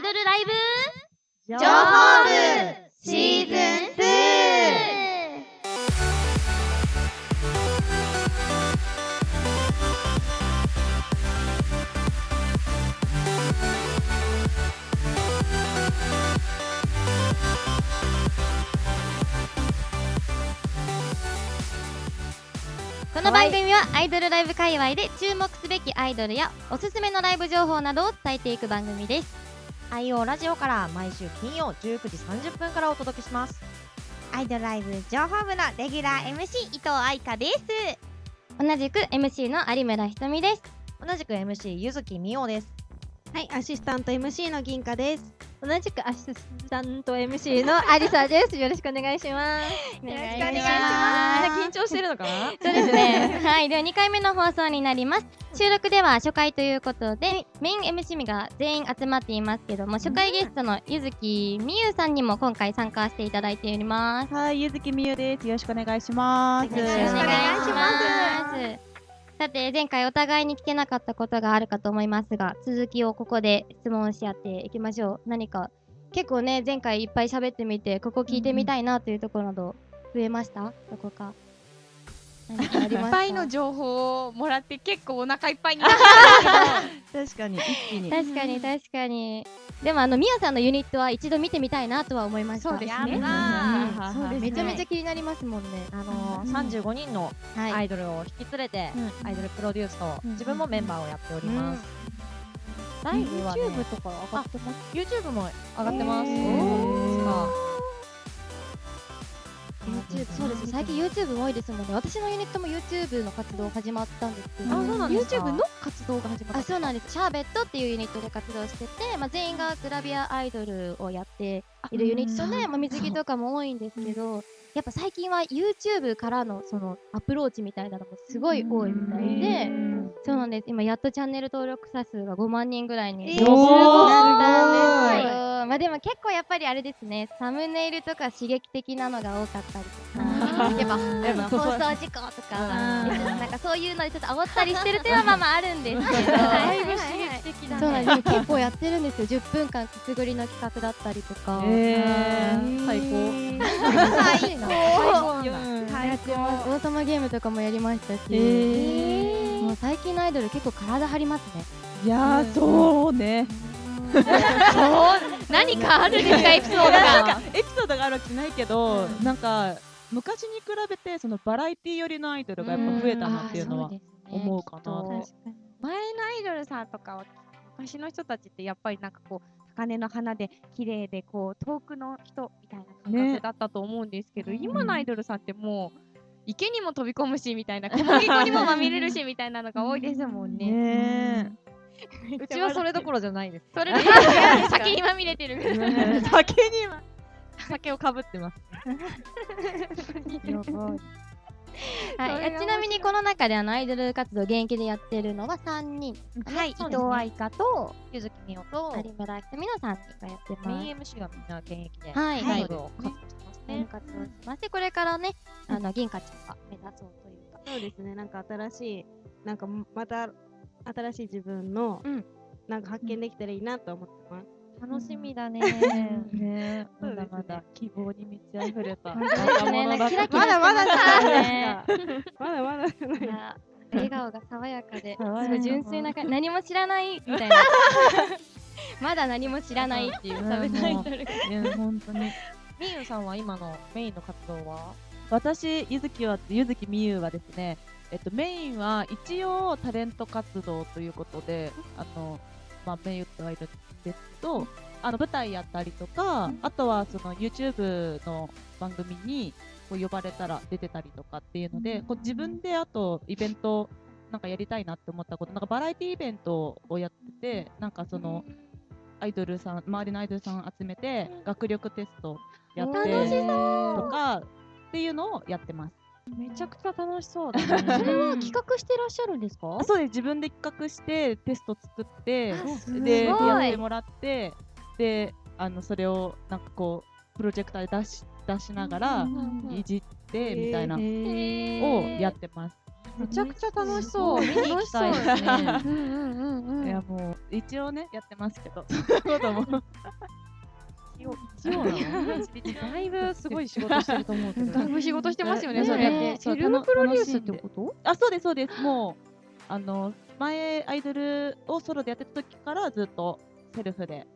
イドルライブ？情報部シーズン2この番組はアイドルライブ界隈で注目すべきアイドルやおすすめのライブ情報などを伝えていく番組です IO ラジオから毎週金曜19時30分からお届けします。アイドルライブ情報部のレギュラー MC 伊藤愛香です。同じく MC の有村ひとみです。同じく MC ゆずきみおですはいアシスタント MC の銀貨です同じくアシスタント MC のアリサです。よろしくお願いします。お願いしますみんな緊張してるのかな？そうですね。はい。では2回目の放送になります。収録では初回ということで、メイン MC が全員集まっていますけども、初回ゲストのゆずきみゆさんにも今回参加していただいております。はい、ゆずきみゆです。よろしくお願いします。よろしくお願いします。さて、前回お互いに聞けなかったことがあるかと思いますが、続きをここで質問し合っていきましょう。何か、結構ね、前回いっぱい喋ってみて、ここ聞いてみたいなというところなど、増えました？どこか。いっぱいの情報をもらって結構お腹いっぱいになった 確かに、一気に。確かに確かに。でもあのみやさんのユニットは一度見てみたいなとは思いました。そうですね。んやそうですね。めちゃめちゃ気になりますもんね。あのー、35人のはい。アイドルを引き連れて、うん。アイドルプロデュースと、うん自分もメンバーをやっております、ライブはね YouTube とか上がってます？YouTube も上がってます YouTube そうです最近 YouTube も多いですもんね。私のユニットも YouTube の活動始まったんですけど。YouTube の活動が始まった。あそうなんです。シャーベットっていうユニットで活動してて、まあ、全員がグラビアアイドルをやっているユニットで、まあ、水着とかも多いんですけど、やっぱ最近は YouTube からのそのアプローチみたいなのもすごい多いみたいで、そうなんです。今やっとチャンネル登録者数が5万人ぐらいにえーなったんす。ごい。ですよまあでも結構やっぱりあれですね。サムネイルとか刺激的なのが多かったりとかやっぱ放送事故とかなんかそういうのでちょっと煽ったりしてるっていうのはまあまああるんですけど。だいぶ刺激的だそうなんです。結構やってるんですよ。10分間くすぐりの企画だったりとか、えー、最高。最高。はいやってます。王様ゲームとかもやりましたし、えもう最近のアイドル結構体張りますね。ー、いやー、そうね。何かあるんですかエピソードが。かエピソードがあるわけじゃないけど、なんか昔に比べてそのバラエティ寄りのアイドルがやっぱ増えたなっていうのは思うかなと。前のアイドルさんとかは昔の人たちってやっぱりなんかこう高嶺の花で綺麗でこう遠くの人みたいな感ね覚だったと思うんですけど、今のアイドルさんってもう池にも飛び込むしみたいな小麦粉にもまみれるしみたいなのが多いですもんね。ねうちはそれどころじゃないですそれで 先にまみれてる。え。酒には酒をかぶってます。はい、ちなみにこの中であのアイドル活動現役でやってるのは3人。はい、伊藤愛香とゆずきみおと有村ひとみの3人がやってます。メイン MC がみんな現役ではい。ライブを活動してますね。活動しましてこれからねあの銀貨ちゃんが目指そうというか。そうですね。なんか新しいなんかまた新しい自分の、うん。なんか発見できたらいいなと思ってます、楽しみだね。ね。まだまだ希望に満ち溢れた まだまだまだまだじゃない。笑顔が爽やかで。純粋な感じ何も知らないみたいな。まだ何も知らないっていう。サブタイトルがいや本当に。みゆさんは今のメインの活動は？私、ゆずきは、ゆずきみゆはですね、えっと、メインは一応タレント活動ということで、あの、まあ、メイってはいるんですけど、あの、舞台やったりとか、あとはその YouTube の番組にこう呼ばれたら出てたりとかっていうので、こう自分であとイベントなんかやりたいなって思ったこと、なんかバラエティイベントをやってて、なんかその、アイドルさん、周りのアイドルさん集めて、学力テストやってとかっていうのをやってます。めちゃくちゃ楽しそうだね。それは企画してらっしゃるんですか？あそうです。自分で企画してテスト作ってすでやってもらってであのそれをなんかこうプロジェクターで出し出しながらいじってみたいなをやってます。めちゃくちゃ楽しそう。見に行きたい。ですね。いやもう一応ねやってますけど そういうことも日曜なの？だいぶすごい仕事してると思うけど。だいぶ仕事してますよね、ねそれ。ねって。セルフプロデュースってこと？あ、そうです、そうです。もう、あの、前、アイドルをソロでやってた時からずっとセルフで、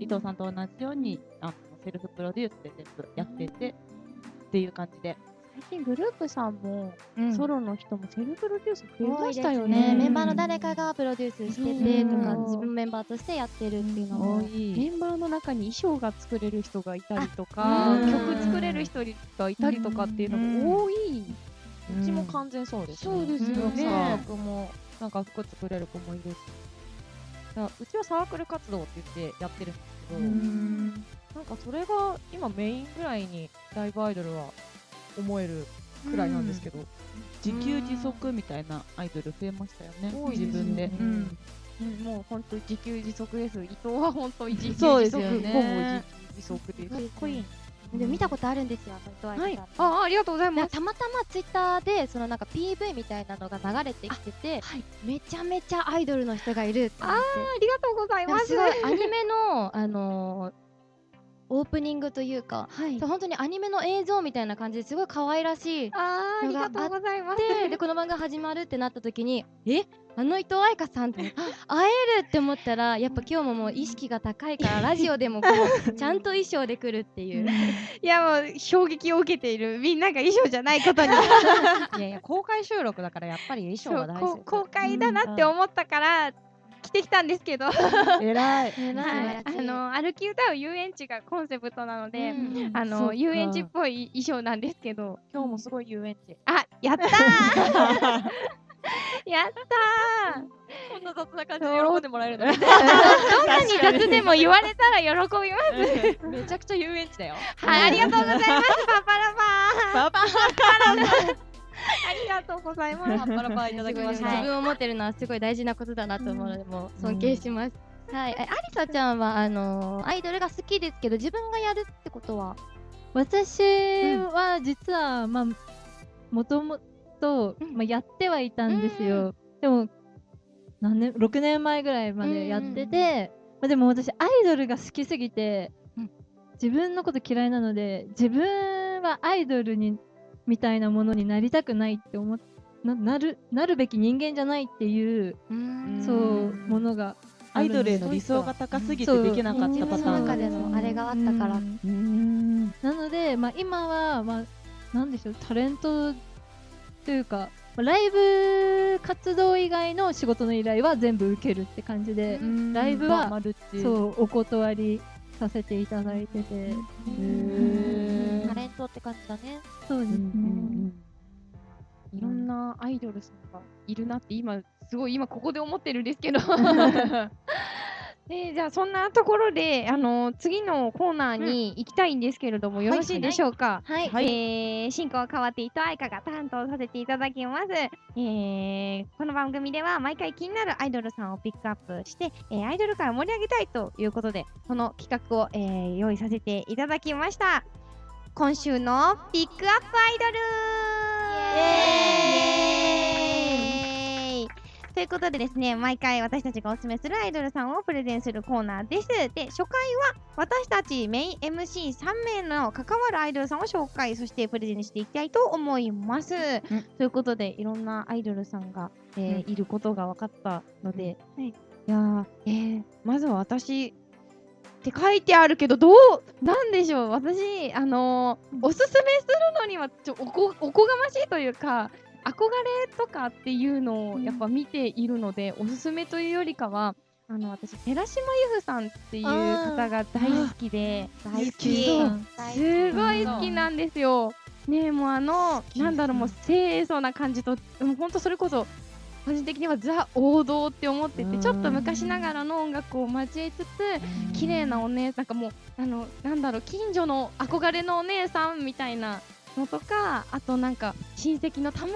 伊藤さんと同じように、あのセルフプロデュースで全部やってて、っていう感じで。最近グループさんも、うん。ソロの人もセルフプロデュース増えましたよね。メンバーの誰かがプロデュースしててとかうん。自分メンバーとしてやってるっていうのも多い。メンバーの中に衣装が作れる人がいたりとかうん曲作れる人がいたりとかっていうのが多い、うちも完全そうです、そうですよね。サークもなんか服作れる子もいるし。うちはサークル活動って言ってやってるんですけど、なんかそれが今メインぐらいにライブアイドルは思えるくらいなんですけど、自給自足みたいなアイドル増えましたよね。多い自分で。もう本当自給自足です伊藤は本当自給自足。そうですよね。ほぼ自給自足です。かっこいい。でも見たことあるんですよ伊藤愛はい。さんのあありがとうございます。たまたまツイッターでそのなんか PV みたいなのが流れてきてて、めちゃめちゃアイドルの人がいるって思って。ありがとうございます。すごいアニメの、あのーオープニングというか、はい。本当にアニメの映像みたいな感じですごい可愛らしいありがとうございます。ででこの番が始まるってなった時にえあの伊藤愛香さんって会えるって思ったらやっぱ今日ももう意識が高いから ラジオでもこうちゃんと衣装で来るっていう。いやもう衝撃を受けているみんなが衣装じゃないことに。いやいや公開収録だからやっぱり衣装は大事。公開だなって思ったから着てきたんですけど、はえらい。い、あの歩き歌う遊園地がコンセプトなので、うん。あの遊園地っぽい衣装なんですけど。今日もすごい遊園地。あやったー。やったー。こんな雑な感じで喜んでもらえるの？どんなに雑でも言われたら喜びます。めちゃくちゃ遊園地だよ。はい、ありがとうございます。パパラパー。パパありがとうございます。パラパーいただきました自分を持ってるのはすごい大事なことだなと思うので、もう尊敬します。はい、えアリサちゃんはあのーアイドルが好きですけど自分がやるってことは私は実は、まあ、もともと、うん。まあ、やってはいたんですよ。でも、何年、6年前ぐらいまでやってて、まあ、でも私、アイドルが好きすぎて、うん。自分のこと嫌いなので、自分はアイドルに、みたいなものになりたくないって思っななるなるべき人間じゃないっていう、そうものがアイドルへの理想が高すぎてできなかったパターン。中でのあれがあったから。なので、まあ、今は、まあ、なんでしょうタレントというかまあライブ活動以外の仕事の依頼は全部受けるって感じで、ライブはそうお断りさせていただいてて、って感じだね。そうですね、いろんなアイドルさんがいるなって今すごい今ここで思ってるんですけど。で じゃあそんなところであの次のコーナーに行きたいんですけれども、よろしいでしょうか、はい。えー進行は変わって伊藤愛香が担当させていただきます、えーこの番組では毎回気になるアイドルさんをピックアップして、えーアイドル界を盛り上げたいということでこの企画を、えー用意させていただきました今週のピックアップアイドル。イエーイ。ということでですね、毎回私たちがおすすめするアイドルさんをプレゼンするコーナーです。で、初回は私たちメイン MC3 名の関わるアイドルさんを紹介、そしてプレゼンしていきたいと思います。ということで、いろんなアイドルさんが、えーいることが分かったので、い、やー、えーまずは私って書いてあるけど、どう、なんでしょう、私、あのーおすすめするのにはちょおこ、おこがましいというか、憧れとかっていうのをやっぱ見ているので、おすすめというよりかは、あの私、寺島由布さんっていう方が大好きで、大好き。すごい好きなんですよ。ねえもうあのなんだろうもう清楚な感じともうほんとそれこそ個人的にはザ王道って思っててちょっと昔ながらの音楽を交えつつ綺麗なお姉さんかもうあのなんだろう近所の憧れのお姉さんみたいなのとかあとなんか親戚のたまに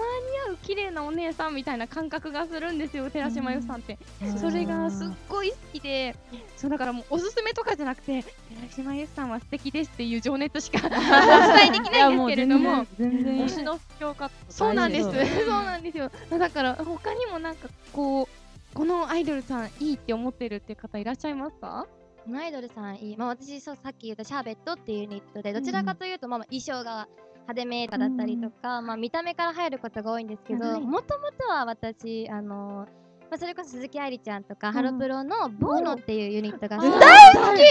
会う綺麗なお姉さんみたいな感覚がするんですよ寺島由布さんって。それがすっごい好きでそうだからもうおすすめとかじゃなくて寺島由布さんは素敵ですっていう情熱しか お伝えできないんですけれども。全然推しの強化そうなんです。大 そう事なんですよ。だから他にもなんかこうこのアイドルさんいいって思ってるって方いらっしゃいますか？このアイドルさんいい、まあ、私そうさっき言ったシャーベットっていうユニットでどちらかというと、まあ、まあ衣装が派手めとかだったりとか、まあ、見た目から入ることが多いんですけどもともとは私あのまあ、それこそ鈴木愛理ちゃんとか、ハロプロの Buono!っていうユニットが大好き！声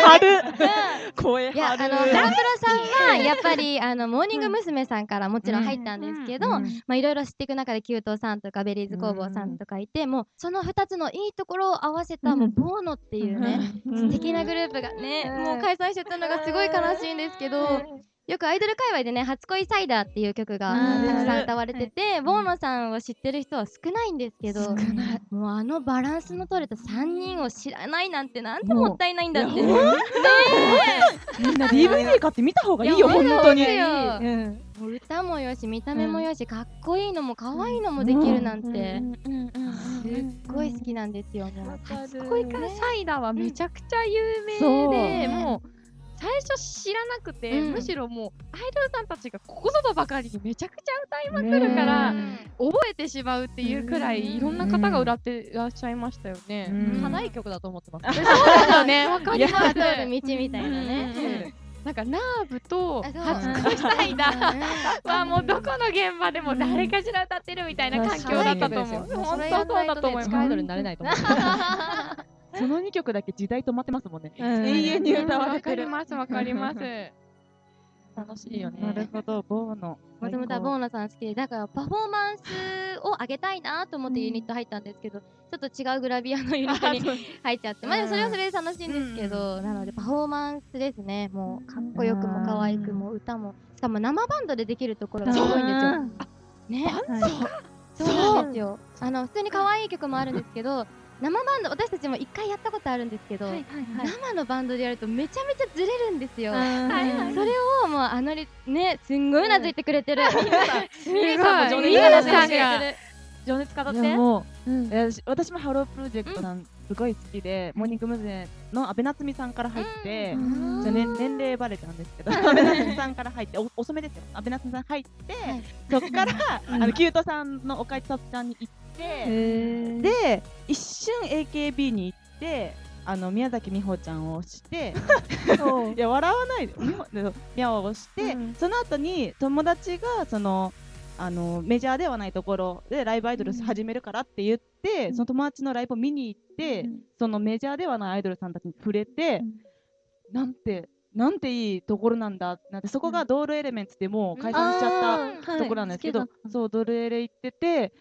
張る。声いやあのハロプロさんはやっぱりあのモーニング娘。さんからもちろん入ったんですけど、まあいろいろ知っていく中で℃-uteさんとか Berryz工房さんとかいて、もうその2つのいいところを合わせたもう Buono!っていうね、素敵なグループがね、もう解散しちゃったのがすごい悲しいんですけど。よくアイドル界隈でね「初恋サイダー」っていう曲がたくさん歌われてて、ボーノさんを知ってる人は少ないんですけどもうあのバランスの取れた3人を知らないなんてなんてもったいないんだって。ねみんな DVD 買って見た方がいいよ本当に。歌もよし見た目もよし、かっこいいのも可愛いのもできるなんて、すっごい好きなんですよ初恋からサイダーはめちゃくちゃ有名で、もう最初知らなくて、うんむしろもうアイドルさんたちがここぞとばかりにめちゃくちゃ歌いまくるから、覚えてしまうっていうくらいいろんな方が歌ってらっしゃいましたよね。うん課題曲だと思ってます。そうですよね。わかります。通る道みたいなね、なんかナーブと初恋サイダーはもうどこの現場でも誰かしら歌ってるみたいな環境だったと思う。本当そうだと思いますアイ。ドルになれないと思う。その2曲だけ時代止まってますもんね。うん。永遠に歌わわれてる。かりますわかります。楽しいよね。なるほどボーノ。もともとはボーナさん好きでだからパフォーマンスを上げたいなと思ってユニット入ったんですけど、ちょっと違うグラビアのユニットに 入っちゃって。まあでもそれはそれで楽しいんですけど、なのでパフォーマンスですね。もうかっこよくも可愛くも歌も。しかも生バンドでできるところがすごいんですよ。ね、そう。なんですよ。あの普通に可愛い曲もあるんですけど、生バンド私たちも一回やったことあるんですけど、生のバンドでやるとめちゃめちゃずれるんですよ。はいそれをもうあのりねすんごいうなずいてくれてる。すごい。情熱って？もう、いや私私もハロープロジェクトさんすごい好きで、モーニング娘。の安倍なつみさんから入って、じゃあね、年齢バレちゃうんですけど、安倍なつみさんから入って、お遅めですよ。安倍なつみさん入って、はい。そっから、あのキュートさんの岡井千里ちゃんに行って、へー。で、一瞬 AKB に行って、あの宮崎美穂ちゃんを押して、いや笑わないで、美穂でミャオを押して、うん。その後に友達がその。あのメジャーではないところでライブアイドル始めるからって言って、その友達のライブを見に行って、そのメジャーではないアイドルさんたちに触れて、なんてなんていいところなんだってなってそこがドールエレメンツでもう解散しちゃったところなんですけど、そうドルエレ行ってて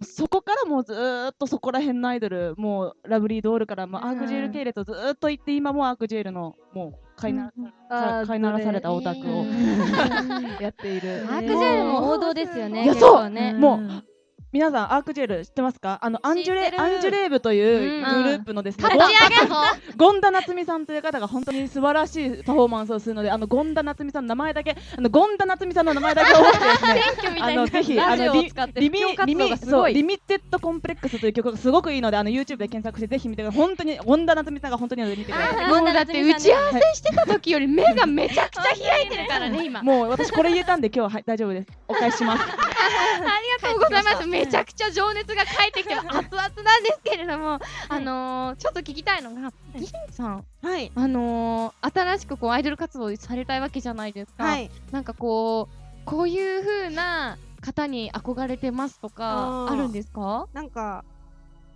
そこからもうずーっとそこら辺のアイドルもうラブリードールからもうアークジェル系列をずーっと行って今もうアークジェルのもう飼いなあー飼いならされたオタクをうん やっているアークジェルも王道ですよね。いや結構ね。もう皆さんアークジェル知ってますか？あのアンジュレアンジュレーブといううんグループのですね、立ち上げの権田夏美さんという方が本当に素晴らしいパフォーマンスをするので、あの権田夏美さんの名前だけ、あの権田夏美さんの名前だけを覚えてですね、あのぜひあのリリミリミそうリミテッドコンプレックスという曲がすごくいいので、あの YouTube で検索してぜひ見てください。本当に権田夏美さんが本当に見てください。もうだって打ち合わせしてた時より目がめちゃくちゃ開いてるからね今。もう私これ言えたんで今日ははい大丈夫です。お返しします。ありがとうございます。めちゃくちゃ情熱が返ってきて 熱々なんですけれども、あのー、ちょっと聞きたいのが、ギンさん、はい。あのー、新しくこうアイドル活動されたいわけじゃないですか。はい。なんかこう、こういう風な方に憧れてますとかあるんですか？なんか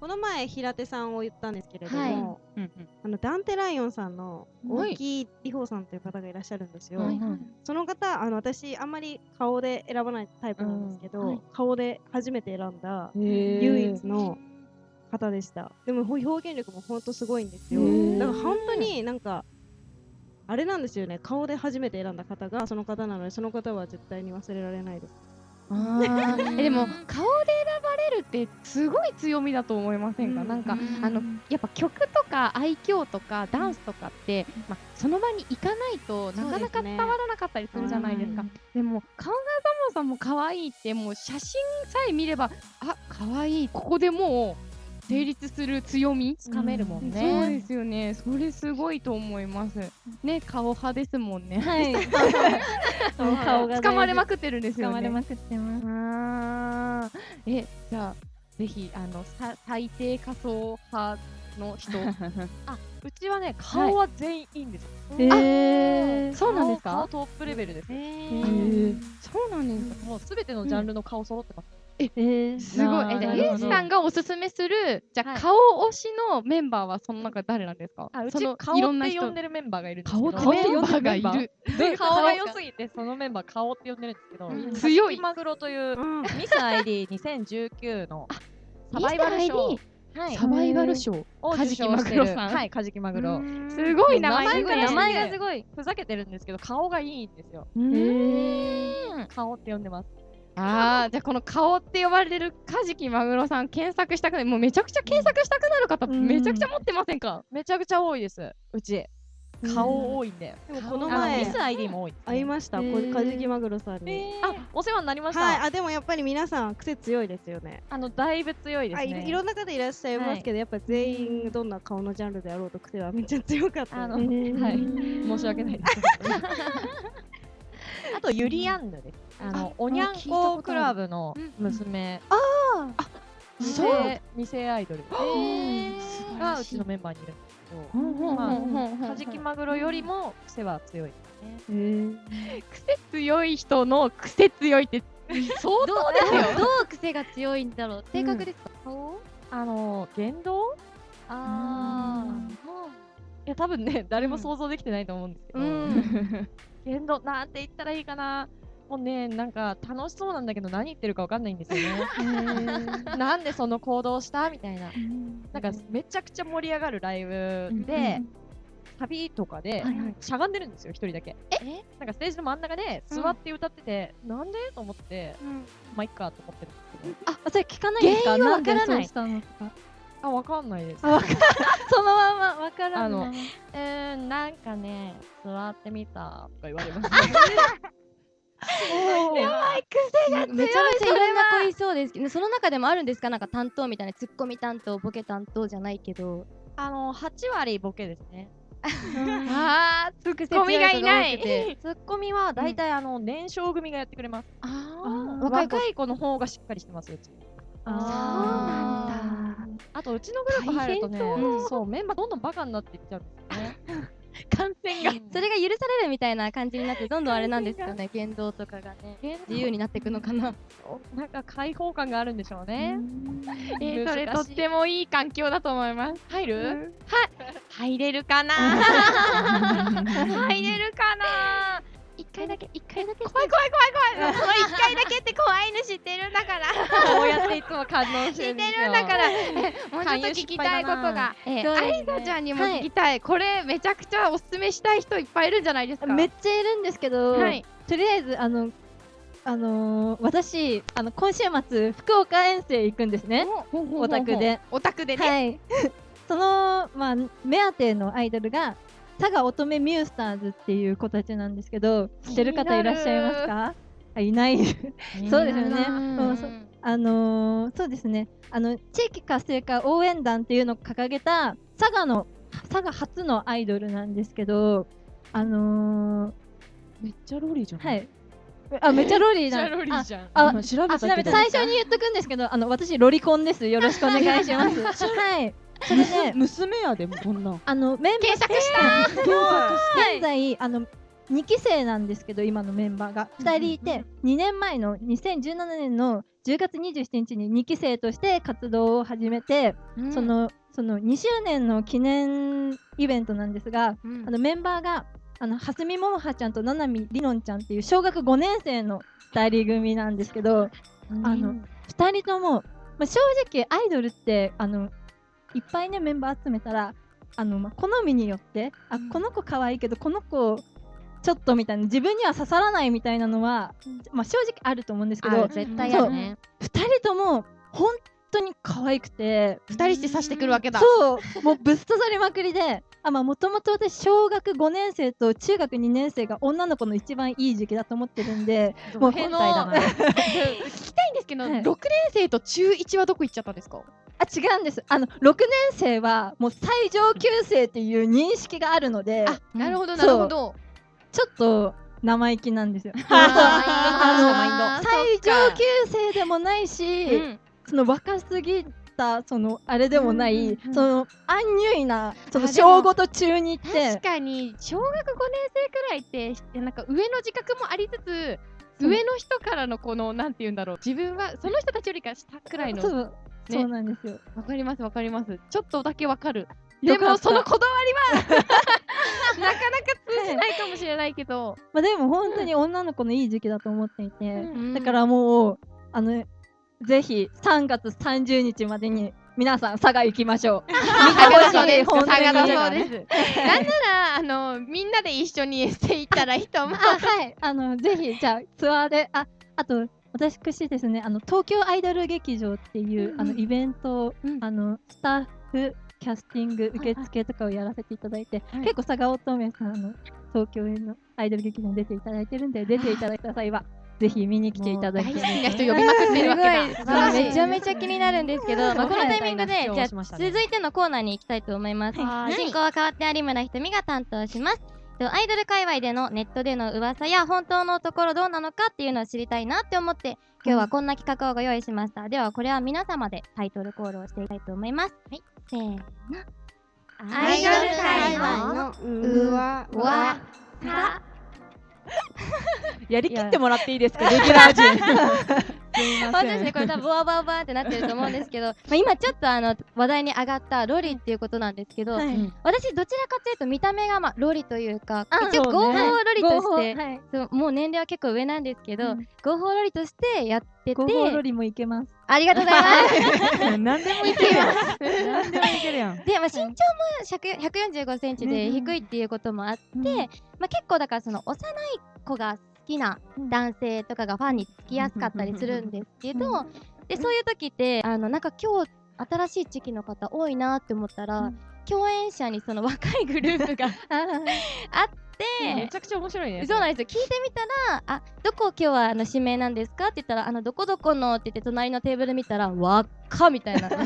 この前平手さんを言ったんですけれども、はい。あのダンテライオンさんのはい。大木里穂さんという方がいらっしゃるんですよ。はいその方あの私あんまり顔で選ばないタイプなんですけど、うんはい。顔で初めて選んだ唯唯一の方でした。でもほ表現力も本当すごいんですよ。だから本当になんかあれなんですよね。顔で初めて選んだ方がその方なのでその方は絶対に忘れられないです。えでも顔で選ばれるってすごい強みだと思いませんか？うん。なんかあのやっぱ曲とか愛嬌とかダンスとかって、まあ、その場に行かないとなかなか伝わらなかったりするじゃないですか。でも顔がそもそも可愛いってもう写真さえ見ればあ可愛いここでもう成立する強み？つかめるもんそうね。ですよね。それすごいと思います。ね顔派ですもんね。はい。顔が掴まれまくってるんですよね。掴まれまくってます。えじゃあぜひあのさ最低仮想派の人。あうちはね顔は全員いいんです。よ、えー、そうなんですか？顔トップレベルです、えー。ー、そうなんです。かもうすべてのジャンルの顔揃ってます、えー、すごい。え、じゃゆうじさんがおすすめする、じゃあ、はい。顔推しのメンバーはその中誰なんですか？あうち顔っていろんな人。呼んでるメンバーがいるんですけど。顔って呼んでるメンバーがいる。で顔が。良すぎてそのメンバー顔って呼んでるんですけど、うん。強いマグロといううん。ミス ID2019 のサバイバル賞、はい、サバイバル賞。を受賞してるカジキマグロさん。はい、カジキマグロ。すごい名前名前から名前がすごい。ふざけてるんですけど、顔がいいんですよ。えー、顔って呼んでます。ああ、じゃあこの顔って呼ばれるカジキマグロさん検索したくない。もうめちゃくちゃ検索したくなる方、うんめちゃくちゃ持ってませんかめちゃくちゃ多いです、うち。顔多いんで。でもこの前ミス ID も多い。会いました、こへーカジキマグロさんに、えーあ、お世話になりました。はいあでもやっぱり皆さん癖強いですよねあの、だいぶ強いですあいろんな方いらっしゃいますけど、やっぱ全員どんな顔のジャンルであろうと癖はめっちゃ強かったあの、はい。申し訳ないです。あと、ユリアンヌです。あの、おにゃんこクラブの娘。ああ二世二世アイドル。がうちのメンバーにいるんですけど、まあ、カジキマグロよりも癖は強いですね。えー、癖強い人の癖強いって相当ですよ。どう癖が強いんだろう。性格ですか、顔？あの言動？あいや多分ね誰も想像できてないと思うんですけど、うん。言動なんて言ったらいいかなもうねなんか楽しそうなんだけど何言ってるかわかんないんですよね。なんでその行動したみたいな。なんかめちゃくちゃ盛り上がるライブで、サビとかでしゃがんでるんですよ一人だけ。え？なんかステージの真ん中で座って歌ってて、なんで？と思って、まあいっかと思ってるんですけど。あそれ聞かないんですか？原因からない。あわかんないです。そのままわからんあのままえー、なんかね、座ってみたとか言われます。やばい癖が強いめちゃめちゃいろんな子いそうです。けどその中でもあるんですか？なんか担当みたいなツッコミ担当ボケ担当じゃないけど。あの、8割ボケですね。ああ、ツッコミがいない。ツッコミは大体、あの年少組がやってくれます。あー。若い子。若い子の方がしっかりしてますうち。ああとうちのグループ入るとねそうメンバーどんどんバカになっていっちゃうんですよね。感染が。それが許されるみたいな感じになってどんどんあれなんですかね 言動とかがね。自由になっていくのかな。なんか開放感があるんでしょうね。えー、それとってもいい環境だと思います。入る？入れるかな？入れるかな？一回だけ、一回だけ。怖い怖い怖い怖い。その一回だけって怖いの知ってるんだから。こうやっていつも感動して知ってるんですよ。るんだから。えもうちょっと聞きたいことが。えそうですねちゃんにも聞きたい。これめちゃくちゃおすすめしたい人いっぱいいるんじゃないですか。めっちゃいるんですけど、はい。とりあえずあのあのー私あの今週末福岡遠征行くんですねオタクで。オタクでね。はい そのまあ目当てのアイドルが佐賀乙女ミュースターズっていう子たちなんですけど知ってる方いらっしゃいますか？あいない。そうですよね。あのーそうですね。あの地域活性化応援団っていうのを掲げた佐賀の佐賀初のアイドルなんですけどあのーめっちゃローリーじゃん。はい。あめっちゃロリーなロリーじゃん。あ今調べあた。最初に言っとくんですけどあの私ロリコンです。よろしくお願いします。はいそれで 娘やでもこんなん。あのメンバー検索した。現在あの2期生なんですけど今のメンバーが。2人いて2年前の2017年の10月27日に2期生として活動を始めて、そのその2周年の記念イベントなんですが、あのメンバーがあの蓮見桃葉ちゃんと七海りのんちゃんっていう小学5年生の2人組なんですけど、あの2人とも、まあ、正直アイドルってあのいっぱいねメンバー集めたらあの、まあ、好みによってあこの子可愛いけどこの子ちょっとみたいな自分には刺さらないみたいなのは、まあ、正直あると思うんですけど絶対やるね。2人とも本当に可愛くて二人して刺してくるわけだ。そうもうぶっ刺さりまくりであまあもともと私小学5年生と中学2年生が女の子の一番いい時期だと思ってるんで もう変態だな。聞きたいんですけど、はい6年生と中1はどこ行っちゃったんですか？あ違うんです。あの6年生はもう最上級生っていう認識があるので。あ、なるほどう。んなるほど。ちょっと生意気なんですよ。あ最上級生でもないし、うん。その若すぎったそのあれでもない、うんうんうんそのアンニュイなその小5と中2って。確かに小学5年生くらいってしなんか上の自覚もありつつ上の人からのこのなんて言うんだろう。自分はその人たちよりか下くらいのわ、そうそうなんですよ。かりますわかります。ちょっとだけわかる。でもそのこだわりは なかなか通じないかもしれないけど。まあでも本当に女の子のいい時期だと思っていて、うんだからもうあのぜひ3月30日までに皆さん佐賀行きましょう。見てほしい。本当に差がそうです。なんならあのみんなで一緒にエッセイ行ったらいいと思う。あはい。あのぜひじゃあツアーでああと私ですね。あの東京アイドル劇場っていう、あのイベントを、うん。あのスタッフキャスティング受付とかをやらせていただいて、はい結構佐賀乙女さんの東京のアイドル劇場に出ていただいてるんで出ていただいた際はぜひ見に来ていただきな人呼びまくってるわけだめちゃめちゃ気になるんですけど、まあ、このタイミングで、はい。じゃ続いてのコーナーに行きたいと思います。はい。進行は変わって有村ひとみが担当します。とアイドル界隈でのネットでの噂や本当のところどうなのかっていうのを知りたいなって思って今日はこんな企画をご用意しました。ではこれは皆様でタイトルコールをしていきたいと思います。はい、せーの。アイドル界隈のうわうわさ やりきってもらっていいですか？レギュラー陣。すいません。本当ですね、これ多分ボワボワボワってなってると思うんですけど、まあ、今ちょっとあの話題に上がったロリっていうことなんですけど、はい。私どちらかというと見た目がまあロリというかあ一応合法ロリとして、はい、もう年齢は結構上なんですけど、うん。合法ロリとしてやってて合法ロリもいけます。ありがとうございます。何でもいけるやん。何でもいけるやん。で、まあ、身長も100 145センチでうん低いっていうこともあって、うん。まあ、結構だからその幼い子が好きな男性とかがファンにつきやすかったりするんですけど、うでそういう時ってあのなんか今日新しい地域の方多いなって思ったら、うん。共演者にその若いグループが あって、めちゃくちゃ面白いねそうなんですよ。聞いてみたら「あどこ今日はあの指名なんですか?」って言ったら「あのどこどこの」って言って隣のテーブル見たら「わっか」みたいな。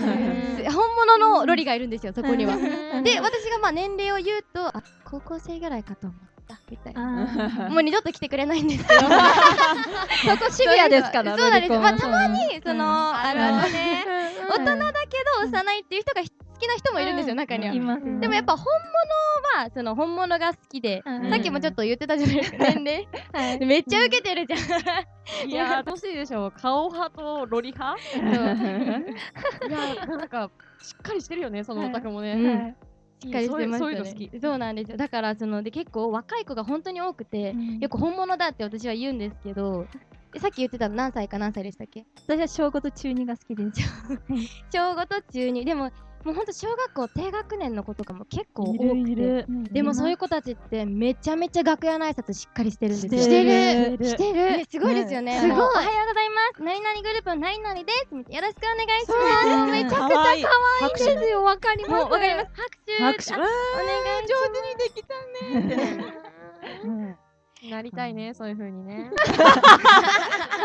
本物のロリがいるんですよそこには。うん。で私がまあ年齢を言うとあ高校生ぐらいかと思ったみたいな。あ もう二度と来てくれないんですけど。ー そこシビアですからそうなんです。よまあたまにその、あのね大人だけど幼いっていう人が好きな人もいるんですよ、中には。いますね。でもやっぱ本物はその本物が好きで、うん。さっきもちょっと言ってたじゃないですか。年齢、めっちゃ受けてるじゃん、いやーどうしいでしょう。顔派とロリ派？いやなんかしっかりしてるよねそのお宅もね、うんしっかりしてますそうよねそうなんですよ。だからそので結構若い子が本当に多くて、よく本物だって私は言うんですけどで さっき言ってたの何歳か何歳でしたっけ？私は小5と中2が好きです。小5と中2でももうほんと小学校低学年の子とかも結構多くているでもそういう子たちってめちゃめちゃ楽屋の挨拶しっかりしてるんですよ。してるしてる。すごいですよね。すごいおはようございます。何々グループの何々です。よろしくお願いします。めちゃくちゃ可愛いですよ。わかります。わかります。拍手。拍手あお願いします。上手にできたね なりたいねそういう風にね。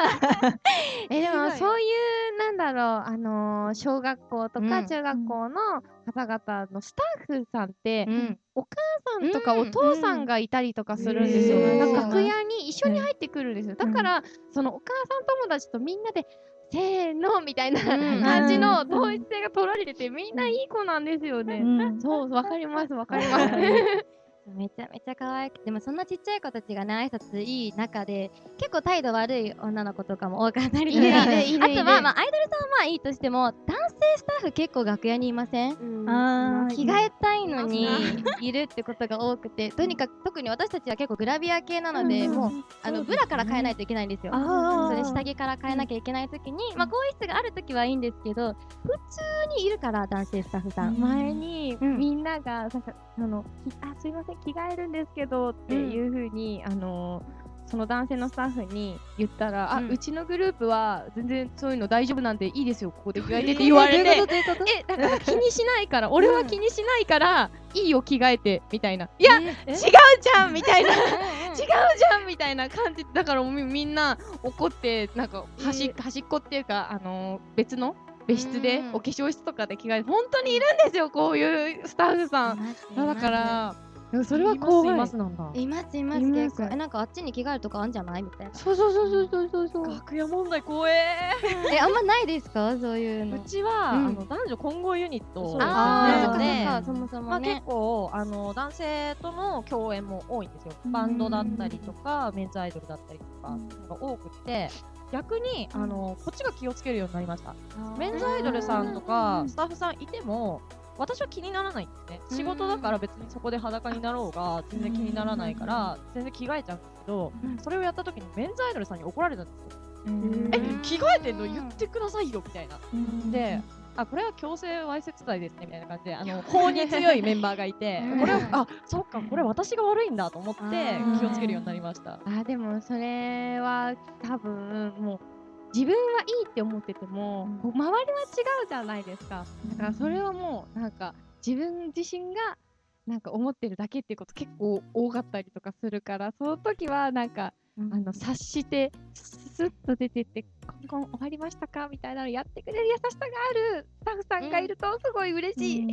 えでもそういうなんだろうあのー小学校とうん。か中学校の方々のスタッフさんって、うん。お母さんとかうん。お父さんがいたりとかするんですよ、うん。なんか楽屋に一緒に入ってくるんですよ、だからそのお母さん友達とみんなでせーのみたいなうん。感じの統一性が取られててみんないい子なんですよね、うん。そうわかりますわかりますめちゃめちゃ可愛くてでもそんなちっちゃい子たちがね挨拶いい中で結構態度悪い女の子とかも多かったりとか。あとは、まあ、アイドルさんはまあいいとしても男性スタッフ結構楽屋にいません？あー着替えたいのにいるってことが多くて。とにかく特に私たちは結構グラビア系なので、もうあのブラから変えないといけないんですよ。あそれ下着から変えなきゃいけないときに、まあ、更衣室があるときはいいんですけど普通にいるから男性スタッフさん。前にうん。みんながなんかあのきあすいません着替えるんですけどっていうふうに、あのその男性のスタッフに言ったら、うん。あうちのグループは全然そういうの大丈夫なんでいいですよ。ここで着替えてって。言われて、えだから気にしないから俺は気にしないから、いいよ着替えてみたいな。いや違うじゃんみたいな。違うじゃんみたいな感じだからみみんな怒ってなんか端,、端っこっていうか、あのー別の別室で、うんお化粧室とかで着替えて本当にいるんですよこういうスタッフさん。だからそれは怖い。ますなんだいますいます結構えなんかあっちに着替えるとかあんじゃない？みたいな。そうそうそうそうそうそう。そう楽屋問題怖ええあんまないですか？そういうの。うちは、うん。あの男女混合ユニット。なのでそっかそもそまあ、もね。結構あの男性との共演も多いんですよ。バンドだったりとか、メンズアイドルだったりとかが多くて、逆にあのこっちが気をつけるようになりました。メンズアイドルさんとかスタッフさんいても、私は気にならないんですね。仕事だから別にそこで裸になろうが全然気にならないから、全然着替えちゃうんですけど、それをやった時にメンズアイドルさんに怒られたんですよ。え、着替えてんの？言ってくださいよみたいな。で、あこれは強制わいせつ罪ですねみたいな感じであの法に強いメンバーがいてこれをあそっかこれ私が悪いんだと思ってー気をつけるようになりました。あでもそれは多分もう自分はいいって思ってても、こう周りは違うじゃないですか。だからそれはもうなんか自分自身がなんか思ってるだけっていうこと結構多かったりとかするからその時はなんか、あの察してスッと出てって「コンコン終わりましたか?」みたいなのやってくれる優しさがある。スタッフさんがいるとすごい嬉しい。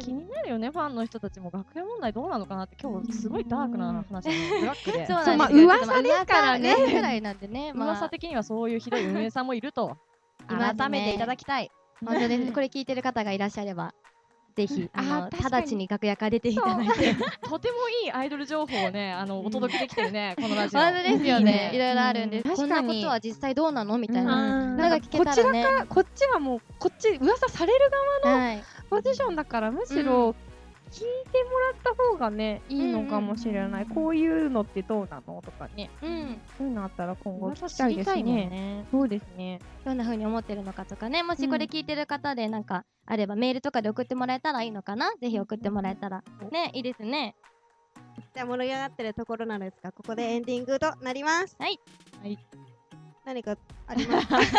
気になるよねファンの人たちも学園問題どうなのかなって今日すごいダークな話で ブラックで。そうなんですよ。噂ですからね噂ぐらいなんでねまあ噂的にはそういうひどい運営さんもいると改めていただきたい。本当です。これ聞いてる方がいらっしゃればぜひあの直ちに楽屋から出ていただいて。とてもいいアイドル情報をねあのお届けできてるね このラジオ。本当ですよね。いろいろあるんです。うん。こんなことは実際どうなのみたいな。うん。なんか聞けたらね。こちらかこっちはもうこっち噂されるはい。ポジションだからむしろ聞いてもらった方がねいいのかもしれない、こういうのってどうなのとかね。うん。そういうのあったら今後聞噂きたいですね。ね。そうですね。どんな風に思ってるのかとかねもしこれ聞いてる方でなんかあればメールとかで送ってもらえたらいいのかな。ぜひ送ってもらえたら。ねいいですね。じゃあ盛り上がってるところなんですがここでエンディングとなります。はい。はい何かありますか？難しいね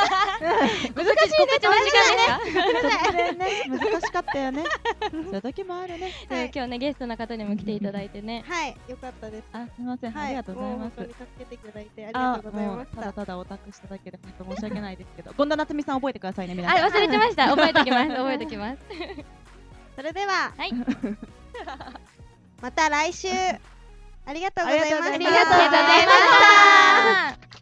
この時間ですかね。難しかったよね。そういう時もあるね。はい。今日ねゲストの方にも来ていただいてね。はい。よかったです。あ、すみません、はい。ありがとうございます。助けていただいてありがあとうございもうました。ただただオタクしただけで本当申し訳ないですけど、権田夏美さん覚えてくださいね、皆 あさん。忘れてました。覚えておきます 覚えておきます。それでははいまた来週。ありがとうございました。ありがとうございました。ありがとうございました